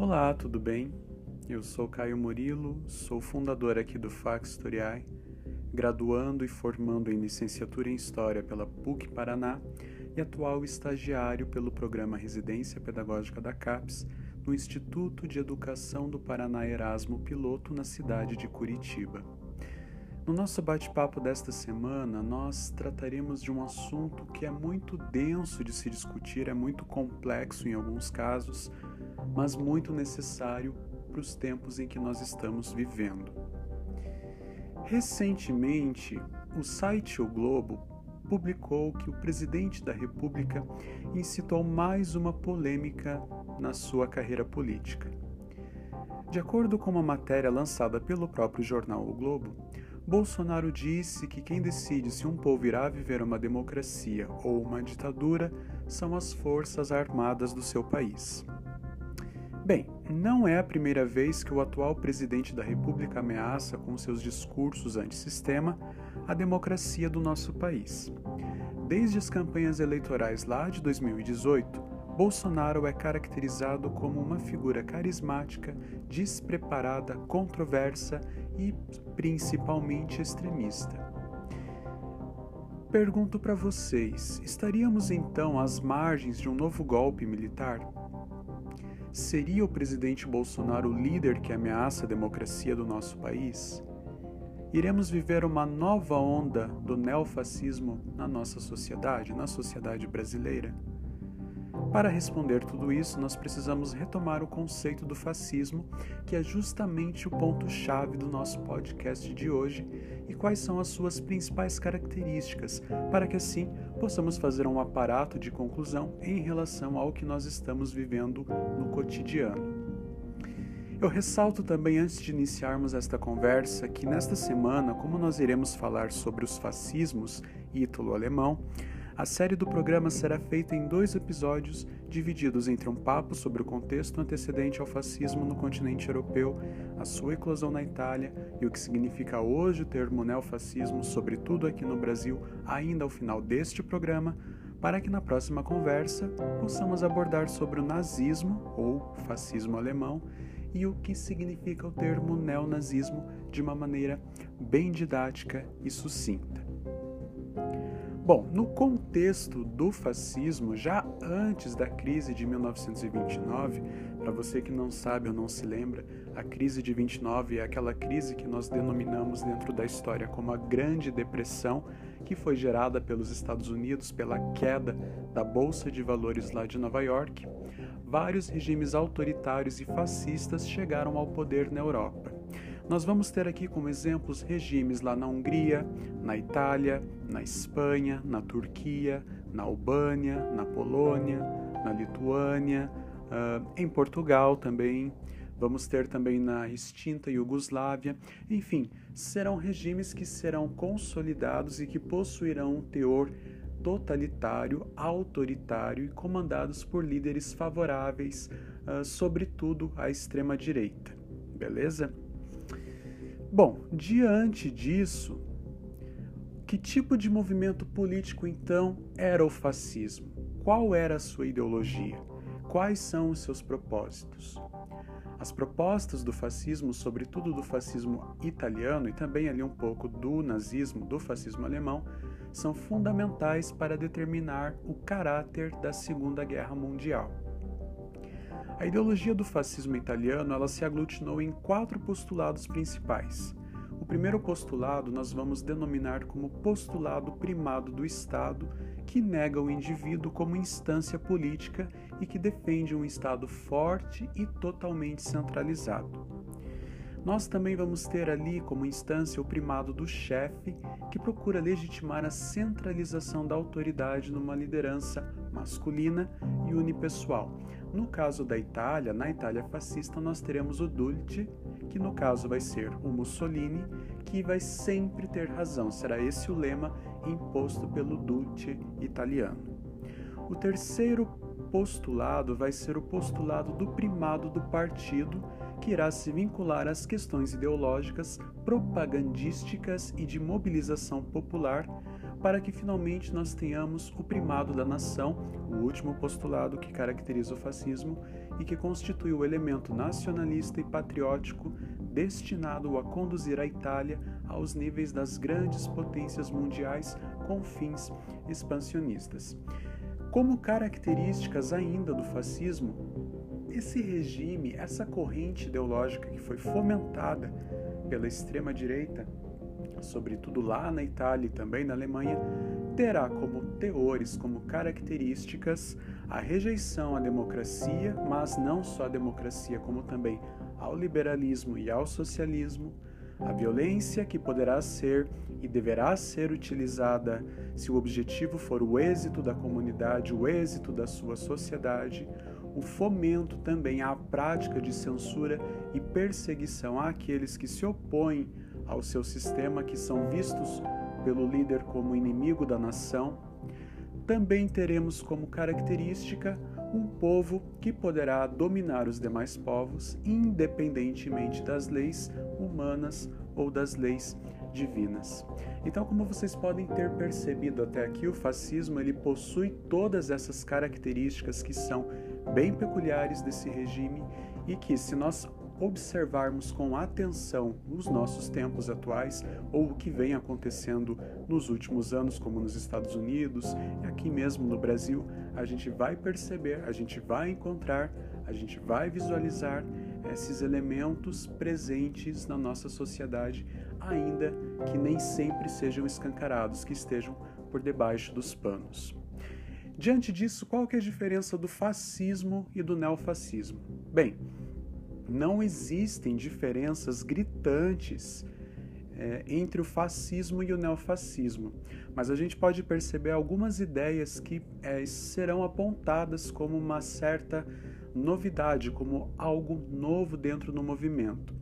Olá, tudo bem? Eu sou Caio Murilo, sou fundador aqui do Fax Historiae, graduando e formando em licenciatura em História pela PUC Paraná e atual estagiário pelo programa Residência Pedagógica da CAPES no Instituto de Educação do Paraná Erasmo Piloto na cidade de Curitiba. No nosso bate-papo desta semana, nós trataremos de um assunto que é muito denso de se discutir, é muito complexo em alguns casos, mas muito necessário para os tempos em que nós estamos vivendo. Recentemente, o site O Globo publicou que o presidente da República incitou mais uma polêmica na sua carreira política. De acordo com uma matéria lançada pelo próprio jornal O Globo, Bolsonaro disse que quem decide se um povo irá viver uma democracia ou uma ditadura são as forças armadas do seu país. Bem, não é a primeira vez que o atual presidente da República ameaça com seus discursos antissistema a democracia do nosso país. Desde as campanhas eleitorais lá de 2018, Bolsonaro é caracterizado como uma figura carismática, despreparada, controversa e principalmente extremista. Pergunto para vocês: estaríamos então às margens de um novo golpe militar? Seria o presidente Bolsonaro o líder que ameaça a democracia do nosso país? Iremos viver uma nova onda do neofascismo na nossa sociedade, na sociedade brasileira? Para responder tudo isso, nós precisamos retomar o conceito do fascismo, que é justamente o ponto-chave do nosso podcast de hoje, e quais são as suas principais características, para que assim possamos fazer um aparato de conclusão em relação ao que nós estamos vivendo no cotidiano. Eu ressalto também antes de iniciarmos esta conversa que nesta semana, como nós iremos falar sobre os fascismos ítalo-alemão, a série do programa será feita em dois episódios, divididos entre um papo sobre o contexto antecedente ao fascismo no continente europeu, a sua eclosão na Itália e o que significa hoje o termo neofascismo, sobretudo aqui no Brasil, ainda ao final deste programa, para que na próxima conversa possamos abordar sobre o nazismo ou fascismo alemão e o que significa o termo neonazismo de uma maneira bem didática e sucinta. Bom, no contexto do fascismo, já antes da crise de 1929, para você que não sabe ou não se lembra, a crise de 29 é aquela crise que nós denominamos dentro da história como a Grande Depressão, que foi gerada pelos Estados Unidos pela queda da Bolsa de Valores lá de Nova York. Vários regimes autoritários e fascistas chegaram ao poder na Europa. Nós vamos ter aqui como exemplos regimes lá na Hungria, na Itália, na Espanha, na Turquia, na Albânia, na Polônia, na Lituânia, uh, em Portugal também. Vamos ter também na extinta Iugoslávia. Enfim, serão regimes que serão consolidados e que possuirão um teor totalitário, autoritário e comandados por líderes favoráveis, uh, sobretudo à extrema-direita. Beleza? Bom, diante disso, que tipo de movimento político então era o fascismo? Qual era a sua ideologia? Quais são os seus propósitos? As propostas do fascismo, sobretudo do fascismo italiano e também ali um pouco do nazismo, do fascismo alemão, são fundamentais para determinar o caráter da Segunda Guerra Mundial. A ideologia do fascismo italiano ela se aglutinou em quatro postulados principais. O primeiro postulado nós vamos denominar como postulado primado do Estado, que nega o indivíduo como instância política e que defende um Estado forte e totalmente centralizado. Nós também vamos ter ali como instância o primado do chefe, que procura legitimar a centralização da autoridade numa liderança masculina e unipessoal, no caso da Itália, na Itália fascista, nós teremos o Dulce, que no caso vai ser o Mussolini, que vai sempre ter razão. Será esse o lema imposto pelo Dulce italiano. O terceiro postulado vai ser o postulado do primado do partido, que irá se vincular às questões ideológicas, propagandísticas e de mobilização popular para que finalmente nós tenhamos o primado da nação, o último postulado que caracteriza o fascismo e que constitui o elemento nacionalista e patriótico destinado a conduzir a Itália aos níveis das grandes potências mundiais com fins expansionistas. Como características ainda do fascismo, esse regime, essa corrente ideológica que foi fomentada pela extrema-direita, sobretudo lá na Itália e também na Alemanha, terá como teores, como características, a rejeição à democracia, mas não só à democracia, como também ao liberalismo e ao socialismo, a violência que poderá ser e deverá ser utilizada se o objetivo for o êxito da comunidade, o êxito da sua sociedade, o fomento também à prática de censura e perseguição àqueles que se opõem ao seu sistema, que são vistos pelo líder como inimigo da nação. Também teremos como característica um povo que poderá dominar os demais povos, independentemente das leis humanas ou das leis divinas. Então, como vocês podem ter percebido até aqui, o fascismo ele possui todas essas características que são bem peculiares desse regime e que, se nós observarmos com atenção os nossos tempos atuais ou o que vem acontecendo nos últimos anos, como nos Estados Unidos e aqui mesmo no Brasil, a gente vai perceber, a gente vai encontrar, a gente vai visualizar esses elementos presentes na nossa sociedade, ainda que nem sempre sejam escancarados, que estejam por debaixo dos panos. Diante disso, qual que é a diferença do fascismo e do neofascismo? Bem, não existem diferenças gritantes é, entre o fascismo e o neofascismo, mas a gente pode perceber algumas ideias que é, serão apontadas como uma certa novidade, como algo novo dentro do movimento.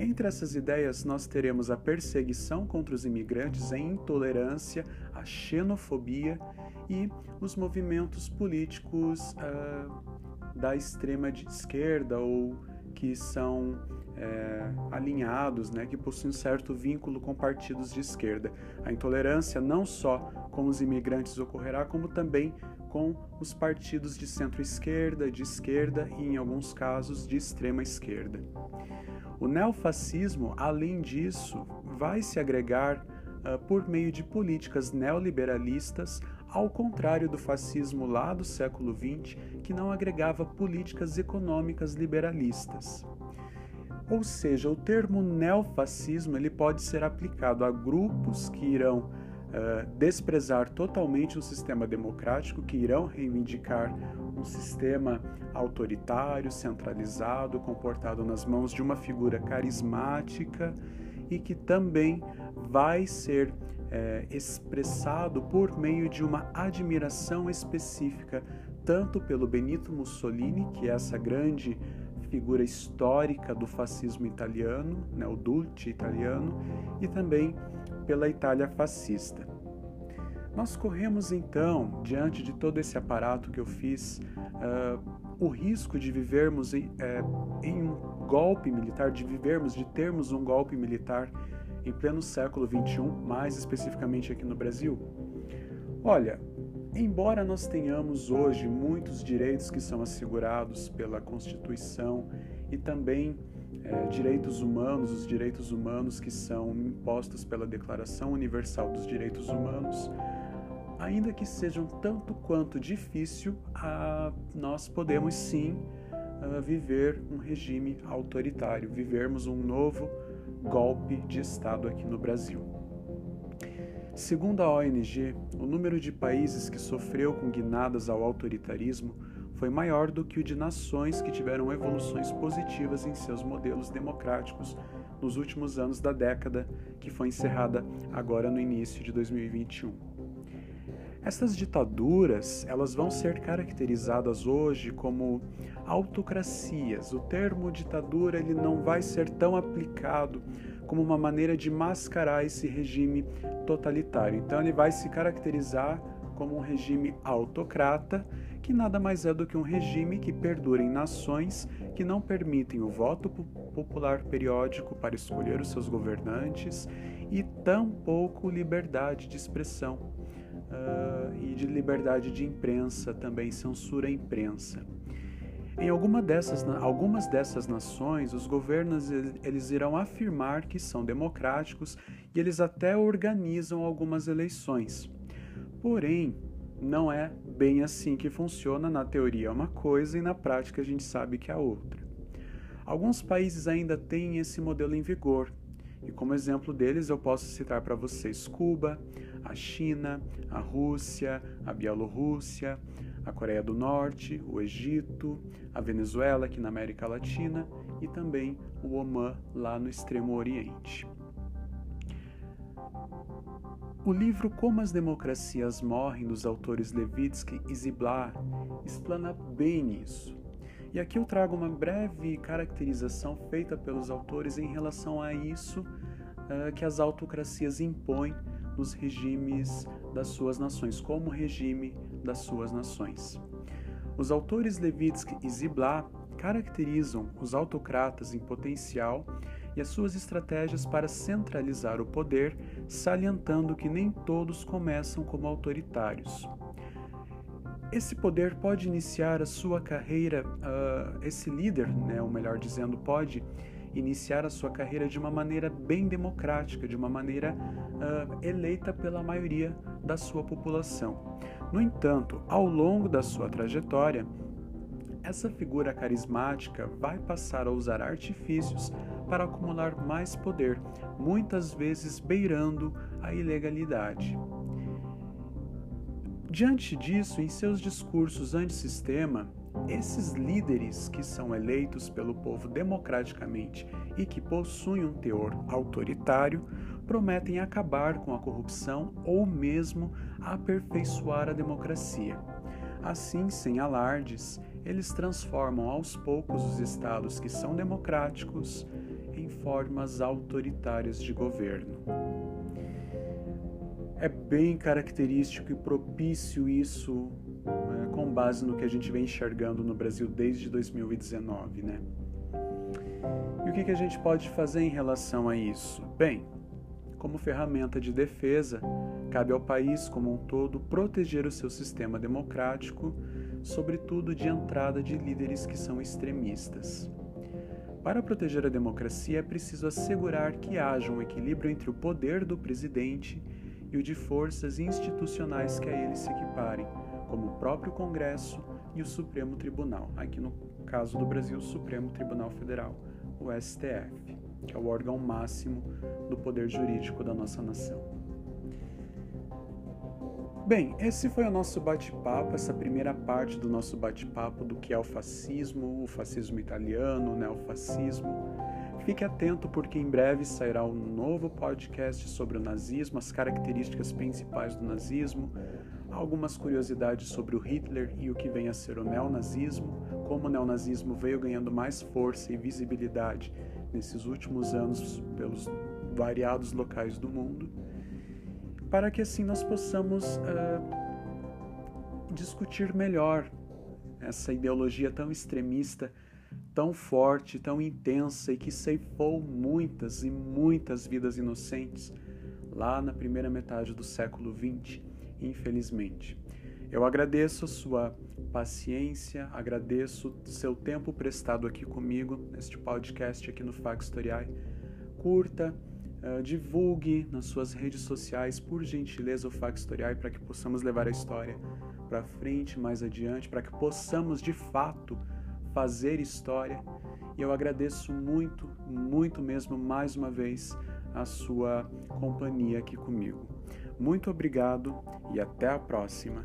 Entre essas ideias, nós teremos a perseguição contra os imigrantes, a intolerância, a xenofobia e os movimentos políticos uh, da extrema esquerda ou que são é, alinhados, né, que possuem um certo vínculo com partidos de esquerda. A intolerância não só com os imigrantes ocorrerá, como também com os partidos de centro-esquerda, de esquerda e, em alguns casos, de extrema esquerda. O neofascismo, além disso, vai se agregar uh, por meio de políticas neoliberalistas, ao contrário do fascismo lá do século XX, que não agregava políticas econômicas liberalistas. Ou seja, o termo neofascismo ele pode ser aplicado a grupos que irão uh, desprezar totalmente o sistema democrático, que irão reivindicar um sistema autoritário, centralizado, comportado nas mãos de uma figura carismática e que também vai ser é, expressado por meio de uma admiração específica, tanto pelo Benito Mussolini, que é essa grande figura histórica do fascismo italiano, né, o Dulce italiano, e também pela Itália fascista. Nós corremos então, diante de todo esse aparato que eu fiz, uh, o risco de vivermos em, uh, em um golpe militar, de vivermos, de termos um golpe militar em pleno século XXI, mais especificamente aqui no Brasil? Olha, embora nós tenhamos hoje muitos direitos que são assegurados pela Constituição e também é, direitos humanos, os direitos humanos que são impostos pela Declaração Universal dos Direitos Humanos, ainda que sejam tanto quanto difícil, a, nós podemos sim a, viver um regime autoritário, vivermos um novo golpe de Estado aqui no Brasil. Segundo a ONG, o número de países que sofreu com guinadas ao autoritarismo foi maior do que o de nações que tiveram evoluções positivas em seus modelos democráticos nos últimos anos da década que foi encerrada agora no início de 2021. Essas ditaduras, elas vão ser caracterizadas hoje como autocracias. O termo ditadura ele não vai ser tão aplicado como uma maneira de mascarar esse regime totalitário. Então ele vai se caracterizar como um regime autocrata, que nada mais é do que um regime que perdura em nações que não permitem o voto popular periódico para escolher os seus governantes e tampouco liberdade de expressão uh, e de liberdade de imprensa, também censura a imprensa. Em alguma dessas, algumas dessas nações, os governos eles irão afirmar que são democráticos e eles até organizam algumas eleições. Porém, não é bem assim que funciona. Na teoria é uma coisa e na prática a gente sabe que é outra. Alguns países ainda têm esse modelo em vigor, e como exemplo deles eu posso citar para vocês Cuba, a China, a Rússia, a Bielorrússia, a Coreia do Norte, o Egito, a Venezuela aqui na América Latina e também o Omã lá no Extremo Oriente. O livro Como as Democracias Morrem, dos autores Levitsky e Ziblatt, explana bem isso. E aqui eu trago uma breve caracterização feita pelos autores em relação a isso uh, que as autocracias impõem nos regimes das suas nações, como regime das suas nações. Os autores Levitsky e Ziblatt caracterizam os autocratas em potencial e as suas estratégias para centralizar o poder, salientando que nem todos começam como autoritários. Esse poder pode iniciar a sua carreira, uh, esse líder, né, ou melhor dizendo, pode iniciar a sua carreira de uma maneira bem democrática, de uma maneira uh, eleita pela maioria da sua população. No entanto, ao longo da sua trajetória, essa figura carismática vai passar a usar artifícios para acumular mais poder, muitas vezes beirando a ilegalidade. Diante disso, em seus discursos antissistema, esses líderes que são eleitos pelo povo democraticamente e que possuem um teor autoritário prometem acabar com a corrupção ou mesmo aperfeiçoar a democracia. Assim, sem alardes, eles transformam aos poucos os estados que são democráticos em formas autoritárias de governo. É bem característico e propício isso né, com base no que a gente vem enxergando no Brasil desde 2019, né? E o que, que a gente pode fazer em relação a isso? Bem, como ferramenta de defesa, cabe ao país como um todo proteger o seu sistema democrático, sobretudo de entrada de líderes que são extremistas. Para proteger a democracia, é preciso assegurar que haja um equilíbrio entre o poder do presidente e o de forças institucionais que a ele se equiparem, como o próprio Congresso e o Supremo Tribunal, aqui no caso do Brasil, o Supremo Tribunal Federal, o STF, que é o órgão máximo do poder jurídico da nossa nação. Bem, esse foi o nosso bate-papo, essa primeira parte do nosso bate-papo do que é o fascismo, o fascismo italiano, o neofascismo. Fique atento porque em breve sairá um novo podcast sobre o nazismo, as características principais do nazismo, algumas curiosidades sobre o Hitler e o que vem a ser o neonazismo, como o neonazismo veio ganhando mais força e visibilidade nesses últimos anos pelos variados locais do mundo, para que assim nós possamos uh, discutir melhor essa ideologia tão extremista, tão forte, tão intensa e que ceifou muitas e muitas vidas inocentes lá na primeira metade do século XX infelizmente. Eu agradeço a sua paciência, agradeço seu tempo prestado aqui comigo neste podcast aqui no Factoriai. Curta, uh, divulgue nas suas redes sociais, por gentileza, o Factoriai para que possamos levar a história para frente mais adiante, para que possamos de fato fazer história. E eu agradeço muito, muito mesmo mais uma vez a sua companhia aqui comigo. Muito obrigado e até a próxima.